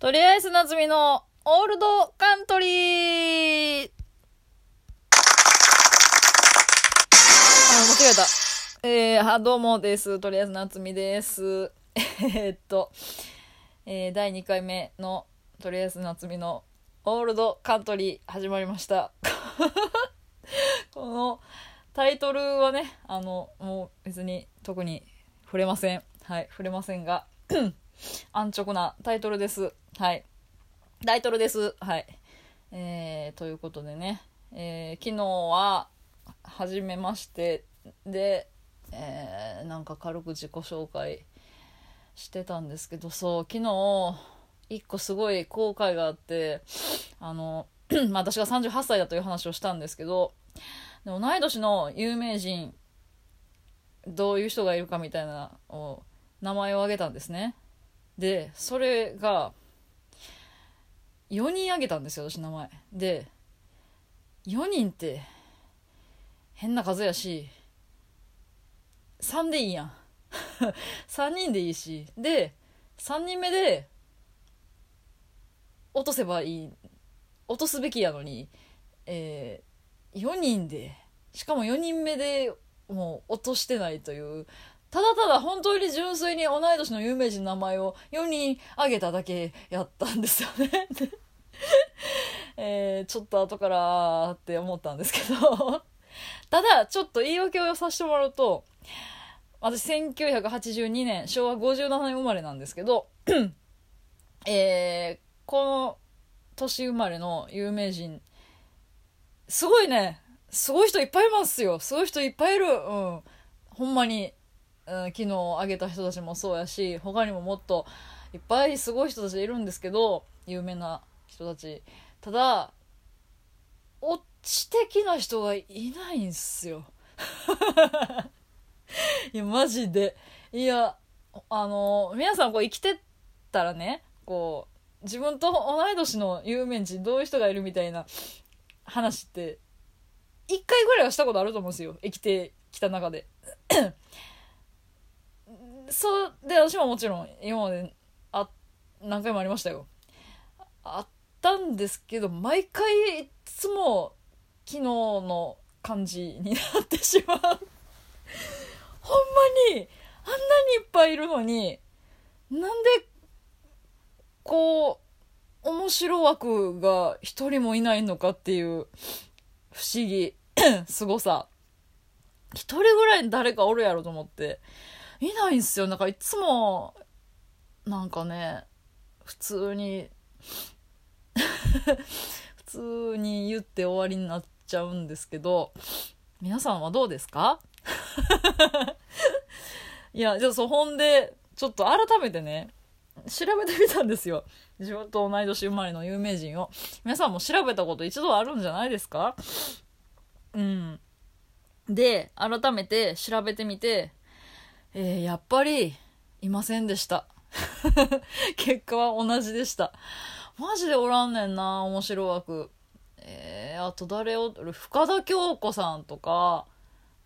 とりあえず夏美のオールドカントリーあ、間違えた。えー、は、どうもです。とりあえず夏美です。えっと、えー、第2回目のとりあえず夏美のオールドカントリー始まりました。このタイトルはね、あの、もう別に特に触れません。はい、触れませんが、安直なタイトルです。はい。タイトルです。はい。えー、ということでね、えー昨日は、初めましてで、えーなんか軽く自己紹介してたんですけど、そう、昨日、一個すごい後悔があって、あの、まあ私が38歳だという話をしたんですけど、で同い年の有名人、どういう人がいるかみたいなを名前を挙げたんですね。で、それが、4人挙げたんですよ、私名前。で、4人って、変な数やし、3でいいやん。3人でいいし。で、3人目で、落とせばいい、落とすべきやのに、えー、4人で、しかも4人目でもう落としてないという、ただただ本当に純粋に同い年の有名人の名前を4人挙げただけやったんですよね。えー、ちょっと後からって思ったんですけど、ただちょっと言い訳をさせてもらうと、私1982年、昭和57年生まれなんですけど、えー、この年生まれの有名人、すごいね、すごい人いっぱいいますよ。すごい人いっぱいいる。うん。ほんまに、うん、昨日挙げた人たちもそうやし、他にももっといっぱいすごい人たちいるんですけど、有名な人たち。ただ、オッチ的な人がいないんすよ。いや、マジで。いや、あの、皆さんこう生きてったらね、こう、自分と同い年の有名人どういう人がいるみたいな話って、一回ぐらいはしたことあると思うんですよ。生きてきた中で。そう、で、私ももちろん今まであ、何回もありましたよ。あったんですけど、毎回いつも昨日の感じになってしまう。ほんまに、あんなにいっぱいいるのに、なんで、こう、面白枠が一人もいないのかっていう不思議、凄さ。一人ぐらい誰かおるやろと思って、いないんすよ。なんかいつも、なんかね、普通に、普通に言って終わりになっちゃうんですけど、皆さんはどうですか？いや、じゃあそう、ほんで、ちょっと改めてね、調べてみたんですよ。自分と同い年生まれの有名人を。皆さんも調べたこと一度あるんじゃないですか？うん。で、改めて調べてみて、えーやっぱり、いませんでした。結果は同じでした。マジでおらんねんな、面白枠。えー、あと誰を、深田恭子さんとか、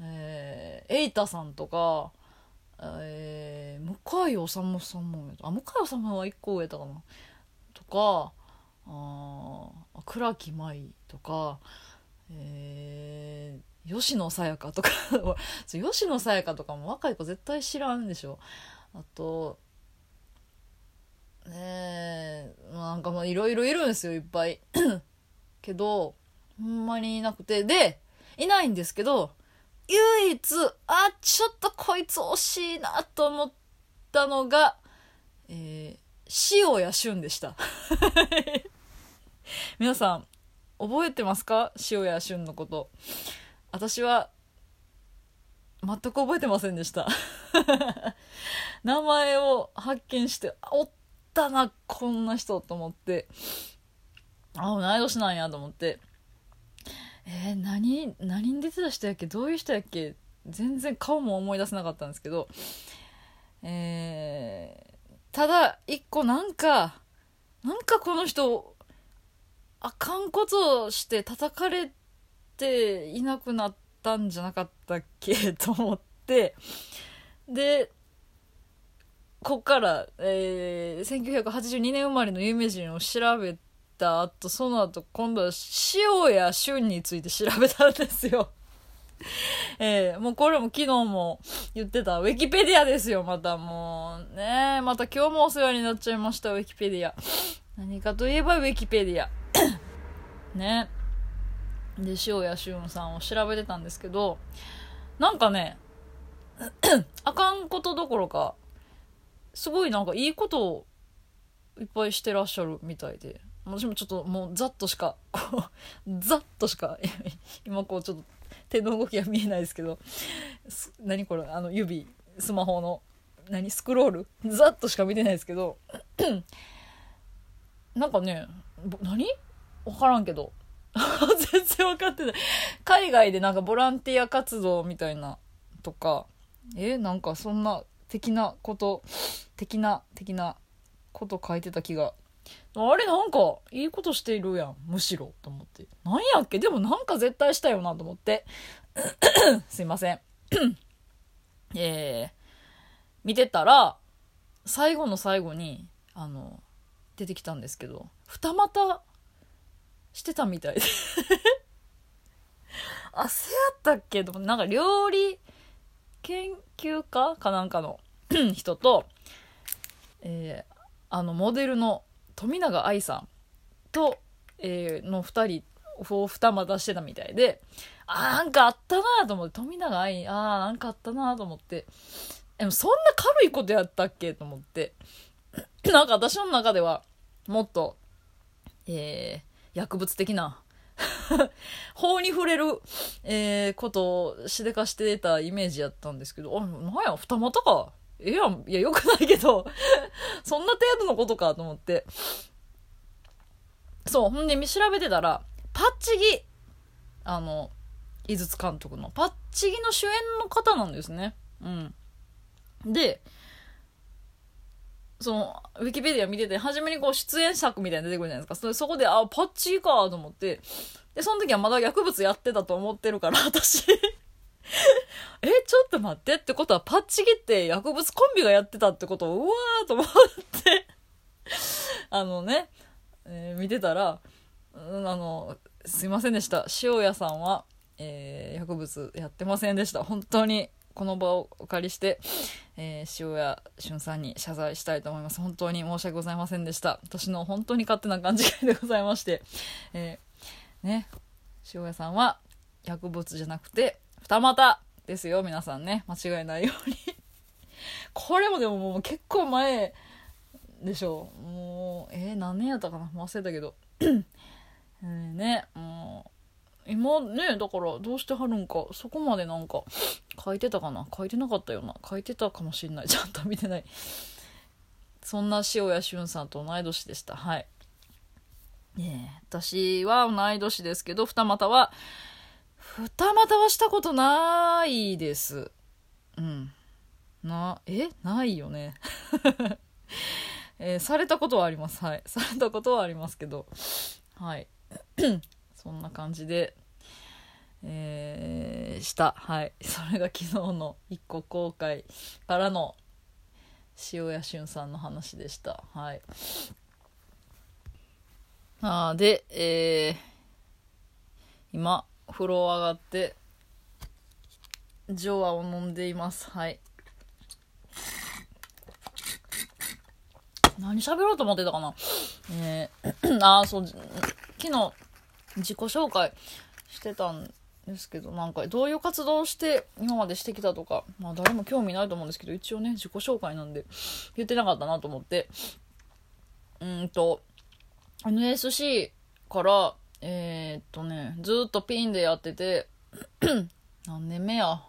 えー、エイタさんとか、えー、向井治さんもあ向井治は1個上だかな。とかあ倉木舞とかえー、吉野さやかとか。吉野さやかとかも若い子絶対知らんでしょ。あとねえなんかもういろいろいるんですよいっぱい けどほんまにいなくてでいないんですけど唯一、あ、ちょっとこいつ惜しいなと思ったのが、えー、塩谷俊でした。皆さん、覚えてますか？塩谷俊のこと。私は、全く覚えてませんでした。名前を発見して、おったな、こんな人と思って、あ、同い年なんやと思って、えー、何、何に出てた人やっけ？どういう人やっけ？全然顔も思い出せなかったんですけど、えー、ただ、一個なんか、なんかこの人、あかんことをして叩かれていなくなったんじゃなかったっけ？と思って、で、こっから、えー、1982年生まれの有名人を調べた後その後今度は塩谷俊について調べたんですよ。えー、もうこれも昨日も言ってた。ウィキペディアですよまたもう。ねまた今日もお世話になっちゃいましたウィキペディア。何かといえばウィキペディア。ね。で塩谷俊さんを調べてたんですけどなんかね あかんことどころかすごいなんかいいことをいっぱいしてらっしゃるみたいで。私もちょっともうざっとしかこう ざっとしか 今こうちょっと手の動きが見えないですけど。何これ？あの指スマホの何？スクロール？ざっとしか見てないですけど。なんかね何？分からんけど。全然分かってない。海外でなんかボランティア活動みたいなとか。えなんかそんな的なこと的な的なこと書いてた気が。あれなんかいいことしているやんむしろと思って。なんやっけ？でもなんか絶対したよなと思って。すいません。えー、見てたら最後の最後にあの出てきたんですけど二股してたみたい。で あせやったっけ？となんか料理研究家かなんかの 人と、えーあのモデルの富永愛さんと、えーの2人を二股してたみたいであーなんかあったなと思って富永愛あーなんかあったなと思ってでもそんな軽いことやったっけと思って なんか私の中ではもっと、えー薬物的な 法に触れる、えーことをしでかしてたイメージやったんですけど、あ、なんや、二股か。ええやん。いや、よくないけど、そんな程度のことかと思って。そう、ほんで見調べてたら、パッチギ、あの、井筒監督の、パッチギの主演の方なんですね。うん。で、その、ウィキペディア見てて、初めにこう出演作みたいな出てくるじゃないですか。そそこで、あ、パッチギかと思って、で、その時はまだ薬物やってたと思ってるから、私。え、ちょっと待ってってことは、パッチギって薬物コンビがやってたってことを、うわーと思って、あのね、えー見てたら、うん、あの、すいませんでした。塩谷さんは、えー薬物やってませんでした。本当に、この場をお借りして、えー塩谷俊さんに謝罪したいと思います。本当に申し訳ございませんでした。私の本当に勝手な勘違いでございまして、えーね、塩谷さんは薬物じゃなくて、二股ですよ、皆さんね。間違いないように。これもでももう結構前でしょう。もう、えー、何年やったかな？忘れたけど。えね、もう、今ね、だからどうしてはるんか、そこまでなんか書いてたかな？書いてなかったよな。書いてたかもしんない。ちゃんと見てない。そんな塩谷俊さんと同い年でした。はい。ね私は同い年ですけど、二股は、二股はしたことないです。うん。な、え？ないよね。えーされたことはあります。はい。されたことはありますけど。はい。そんな感じで、えーした。はい。それが昨日の一個公開からの塩谷俊さんの話でした。はい。あで、えー今、風呂上がって、ジョアを飲んでいます。はい。何喋ろうと思ってたかな？えー、あー、そう、昨日、自己紹介してたんですけど、なんか、どういう活動をして、今までしてきたとか、まあ、誰も興味ないと思うんですけど、一応ね、自己紹介なんで、言ってなかったなと思って、うんと、NSC から、えーっとね、ずっとピンでやってて、何年目や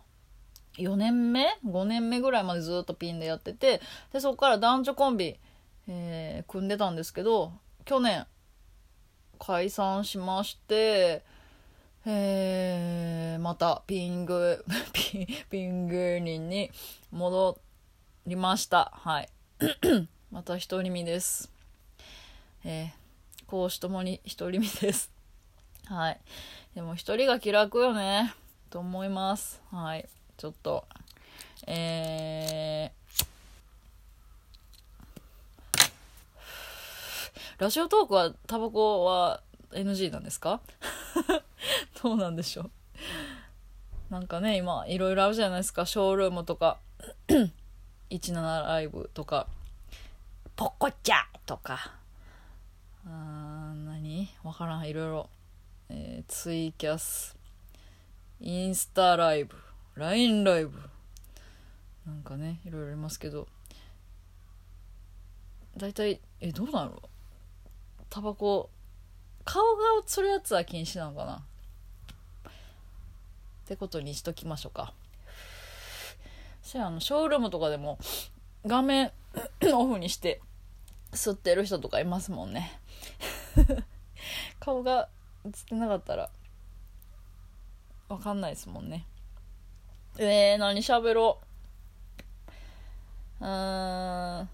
?4 年目 ?5 年目ぐらいまでずっとピンでやってて、で、そこから男女コンビ、えー組んでたんですけど、去年、解散しまして、えーまたピング、ピピングリンに戻りました。はい。また独り身です。えー、講師ともに独り身です。はい。でも一人が気楽よね。と思います。はい。ちょっと、えー、ラジオトークはタバコは NG なんですか？どうなんでしょう？なんかね今いろいろあるじゃないですか。ショールームとか。17ライブとか。ポッコチャとか。あー何？わからん。いろいろ、えーツイキャス。インスタライブ。LINE ライブ。なんかねいろいろありますけど。大体えどうなの？タバコ。顔が映るやつは禁止なのかな？ってことにしときましょうか。そやあのショールームとかでも画面 オフにして吸ってる人とかいますもんね。顔が映ってなかったらわかんないですもんね。えー、何喋ろう。うーん。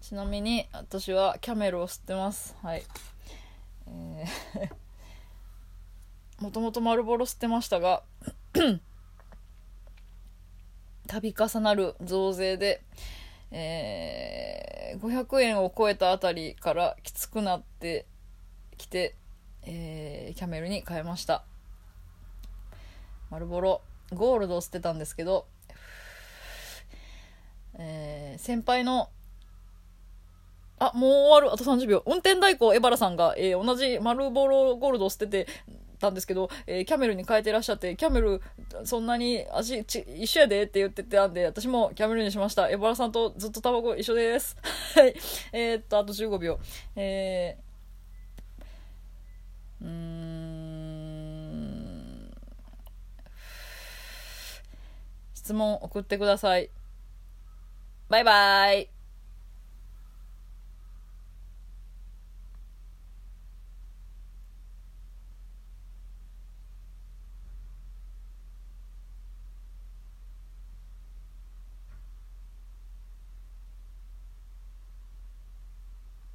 ちなみに私はキャメルを吸ってます。はい。えーもともと丸ボロ吸ってましたが 度重なる増税で、えー500円を超えたあたりからきつくなってきて、えーキャメルに変えました丸ボロゴールドを捨てたんですけど、えー先輩のあ、もう終わる。あと30秒。運転代行エバラさんが、えー同じ丸ボロゴールドを捨ててたんですけど、えーキャメルに変えてらっしゃって、キャメル、そんなに味ち一緒やでって言ってたんで、私もキャメルにしました。エバラさんとずっとタバコ一緒です。はい。えーっと、あと15秒。えー、うーん。質問送ってください。バイバイ。